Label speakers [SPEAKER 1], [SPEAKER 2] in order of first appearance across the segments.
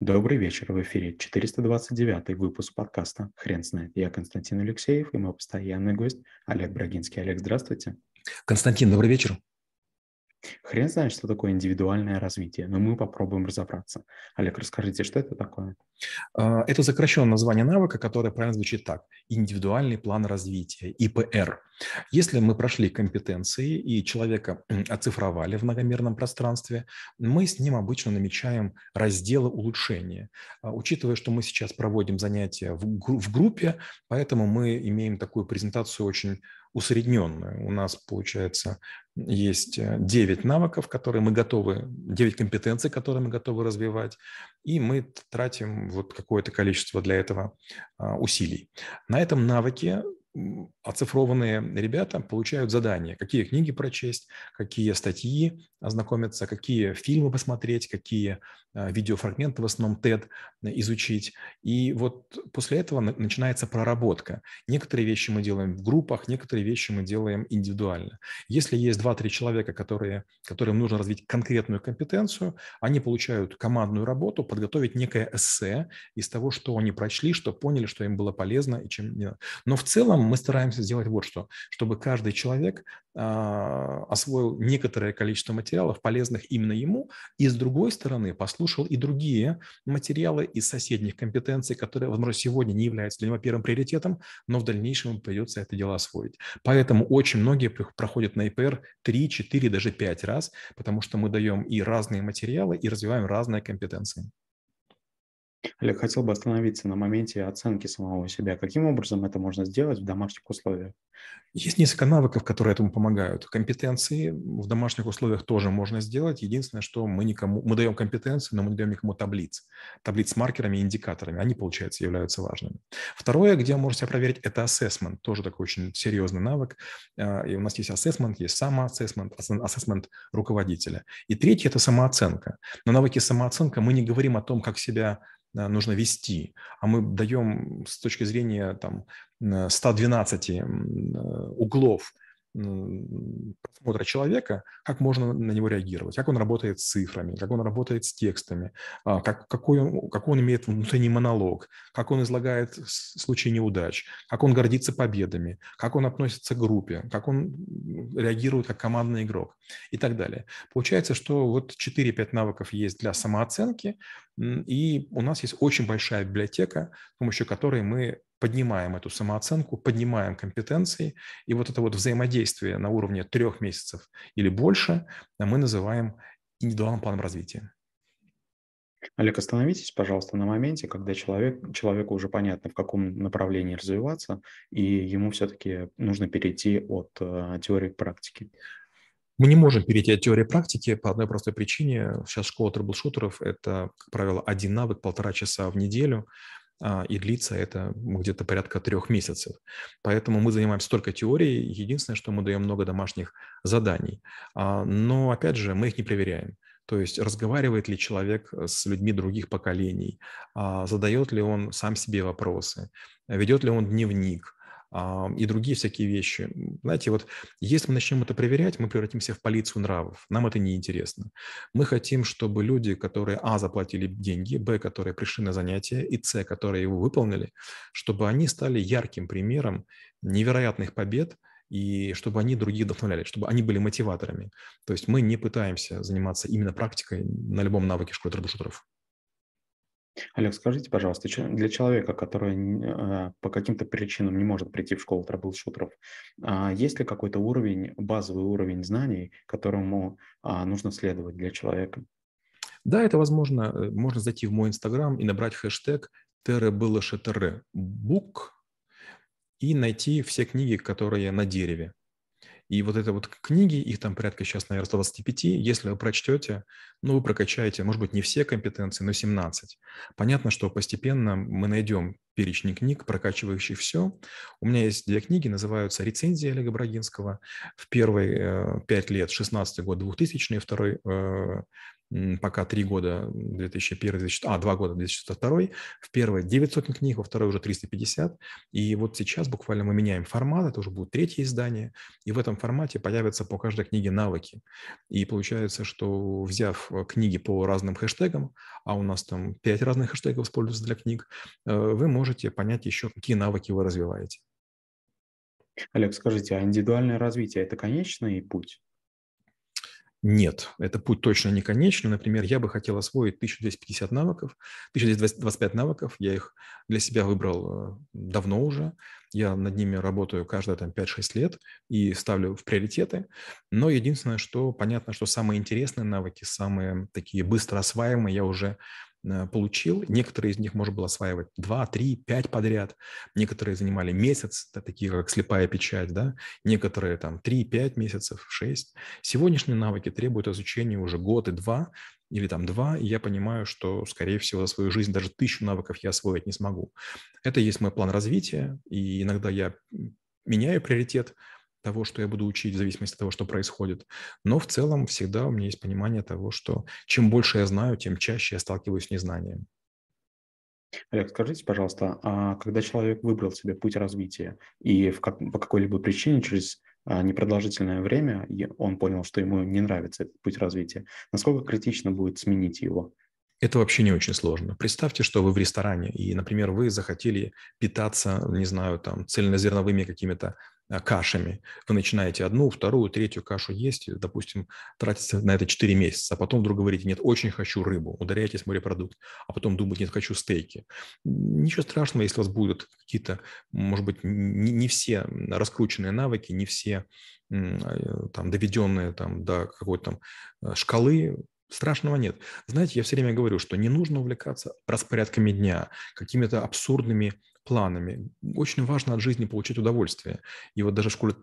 [SPEAKER 1] Добрый вечер, в эфире 429 выпуск подкаста «Хрен знает». Я Константин Алексеев и мой постоянный гость Олег Брагинский. Олег, здравствуйте.
[SPEAKER 2] Константин, добрый вечер.
[SPEAKER 1] Хрен знает, что такое индивидуальное развитие, но мы попробуем разобраться. Олег, расскажите, что это такое?
[SPEAKER 2] А, это сокращенное название навыка, которое правильно звучит так. Индивидуальный план развития, ИПР. Если мы прошли компетенции и человека оцифровали в многомерном пространстве, мы с ним обычно намечаем разделы улучшения. А, учитывая, что мы сейчас проводим занятия в группе, поэтому мы имеем такую презентацию очень усредненную. У нас, получается, есть 9 э, навыков, которые мы готовы, 9 компетенций, которые мы готовы развивать, и мы тратим вот какое-то количество для этого а, усилий. На этом навыке оцифрованные ребята получают задания, какие книги прочесть, какие статьи ознакомиться, какие фильмы посмотреть, какие а, видеофрагменты, в основном TED, изучить. И вот после этого начинается проработка. Некоторые вещи мы делаем в группах, некоторые вещи мы делаем индивидуально. Если есть 2-3 человека, которые, которым нужно развить конкретную компетенцию, они получают командную работу, подготовить некое эссе из того, что они прочли, что поняли, что им было полезно и чем Но в целом мы стараемся сделать вот что, чтобы каждый человек а, освоил некоторое количество материалов, полезных именно ему, и с другой стороны послушал и другие материалы из соседних компетенций, которые, возможно, сегодня не являются для него первым приоритетом, но в дальнейшем ему придется это дело освоить. Поэтому очень многие проходят на ИПР 3, 4, даже 5 раз, потому что мы даем и разные материалы, и развиваем разные компетенции.
[SPEAKER 1] Олег, хотел бы остановиться на моменте оценки самого себя. Каким образом это можно сделать в домашних условиях?
[SPEAKER 2] Есть несколько навыков, которые этому помогают. Компетенции в домашних условиях тоже можно сделать. Единственное, что мы никому, мы даем компетенции, но мы не даем никому таблиц. Таблиц с маркерами и индикаторами. Они, получается, являются важными. Второе, где вы можете проверить, это assessment. Тоже такой очень серьезный навык. А, и у нас есть assessment, есть самоассессмент, assessment руководителя. И третье – это самооценка. На навыке самооценка мы не говорим о том, как себя нужно вести, а мы даем с точки зрения там, 112 э, углов просмотра человека, как можно на него реагировать, как он работает с цифрами, как он работает с текстами, а, как, какой, он, какой он имеет внутренний монолог, как он излагает случаи неудач, как он гордится победами, как он относится к группе, как он реагирует как командный игрок и так далее. Получается, что вот 4-5 навыков есть для самооценки, и у нас есть очень большая библиотека, с помощью которой мы поднимаем эту самооценку, поднимаем компетенции, и вот это вот взаимодействие на уровне трех месяцев или больше мы называем индивидуальным планом развития.
[SPEAKER 1] Олег, остановитесь, пожалуйста, на моменте, когда человек, человеку уже понятно, в каком направлении развиваться, и ему все-таки нужно перейти от э, теории к практике.
[SPEAKER 2] Мы не можем перейти от теории к практике по одной простой причине. Сейчас школа трэблшутеров – это, как правило, один навык, полтора часа в неделю. А, и длится это где-то порядка трех месяцев. Поэтому мы занимаемся только теорией. Единственное, что мы даем много домашних заданий. А, но, опять же, мы их не проверяем. То есть разговаривает ли человек с людьми других поколений, а, задает ли он сам себе вопросы, ведет ли он дневник, и другие всякие вещи. Знаете, вот если мы начнем это проверять, мы превратимся в полицию нравов. Нам это не интересно. Мы хотим, чтобы люди, которые, а, заплатили деньги, б, которые пришли на занятия, и с, которые его выполнили, чтобы они стали ярким примером невероятных побед, и чтобы они других вдохновляли, чтобы они были мотиваторами. То есть мы не пытаемся заниматься именно практикой на любом навыке школы трэблшутеров.
[SPEAKER 1] Олег, скажите, пожалуйста, для человека, который а, по каким-то причинам не может прийти в школу трэблшутеров, а, есть ли какой-то уровень, базовый уровень знаний, которому а, нужно следовать для человека?
[SPEAKER 2] Да, это возможно. Э, можно зайти в мой инстаграм и набрать хэштег теребылышетере бук и найти все книги, которые на дереве. И вот это вот книги, их там порядка сейчас, наверное, 125, если вы прочтете, ну, вы прокачаете, может быть, не все компетенции, но 17. Понятно, что постепенно мы найдем перечень книг, прокачивающих все. У меня есть две книги, называются «Рецензия» Олега Брагинского. В первые э, пять лет, 16 год, 2000 второй, э, пока три года, 2001, 2000, а, два года, 2002, в первой 900 книг, во второй уже 350, и вот сейчас буквально мы меняем формат, это уже будет третье издание, и в этом формате появятся по каждой книге навыки. И получается, что взяв э, книги по разным хэштегам, а у нас там пять разных хэштегов используются для книг, э, вы можете понять еще, какие навыки вы развиваете.
[SPEAKER 1] Олег, скажите, а индивидуальное развитие – это конечный путь?
[SPEAKER 2] Нет, это путь точно не конечный. Например, я бы хотел освоить 1250 навыков, 1225 навыков. Я их для себя выбрал э, давно уже. Я над ними работаю каждые там, 5-6 лет и ставлю в приоритеты. Но единственное, что понятно, что самые интересные навыки, самые такие быстро осваиваемые я уже получил. Некоторые из них можно было осваивать 2, 3, 5 подряд. Некоторые занимали месяц, такие как слепая печать, да. Некоторые там 3, 5 месяцев, 6. Сегодняшние навыки требуют изучения уже год и два, или там два, и я понимаю, что, скорее всего, за свою жизнь даже тысячу навыков я освоить не смогу. Это есть мой план развития, и иногда я меняю приоритет, того, что я буду учить в зависимости от того, что происходит. Но в целом всегда у меня есть понимание того, что чем больше я знаю, тем чаще я сталкиваюсь с незнанием.
[SPEAKER 1] Олег, скажите, пожалуйста, а когда человек выбрал себе путь развития и в как, по какой-либо причине через а, непродолжительное время он понял, что ему не нравится этот путь развития, насколько критично будет сменить его?
[SPEAKER 2] Это вообще не очень сложно. Представьте, что вы в ресторане, и, например, вы захотели питаться, не знаю, там, цельнозерновыми какими-то кашами. Вы начинаете одну, вторую, третью кашу есть, допустим, тратите на это 4 месяца, а потом вдруг говорите, нет, очень хочу рыбу, ударяетесь в морепродукт, а потом думаете, нет, хочу стейки. Ничего страшного, если у вас будут какие-то, может быть, не, не все раскрученные навыки, не все а, там доведенные там, до какой-то там а, шкалы, Страшного нет. Знаете, я все время говорю, что не нужно увлекаться распорядками дня, какими-то абсурдными планами. Очень важно от жизни получить удовольствие. И вот даже в школе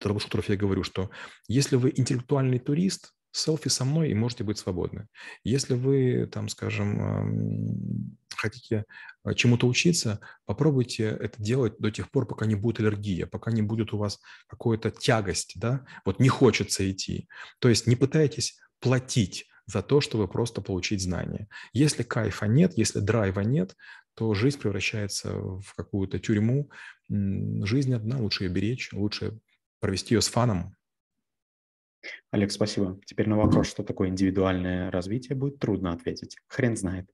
[SPEAKER 2] трэблшутеров я говорю, что если вы интеллектуальный турист, селфи со мной и можете быть свободны. Если вы, там, скажем, хотите э, чему-то учиться, попробуйте это делать до тех пор, пока не будет аллергия, пока не будет у вас какая-то тягость, да, вот не хочется идти. То есть не пытайтесь платить за то, чтобы просто получить знания. Если кайфа нет, если драйва нет, то жизнь превращается в какую-то тюрьму. Жизнь одна, лучше ее беречь, лучше провести ее с фаном.
[SPEAKER 1] Олег, спасибо. Теперь на вопрос, что такое индивидуальное развитие, будет трудно ответить. Хрен знает.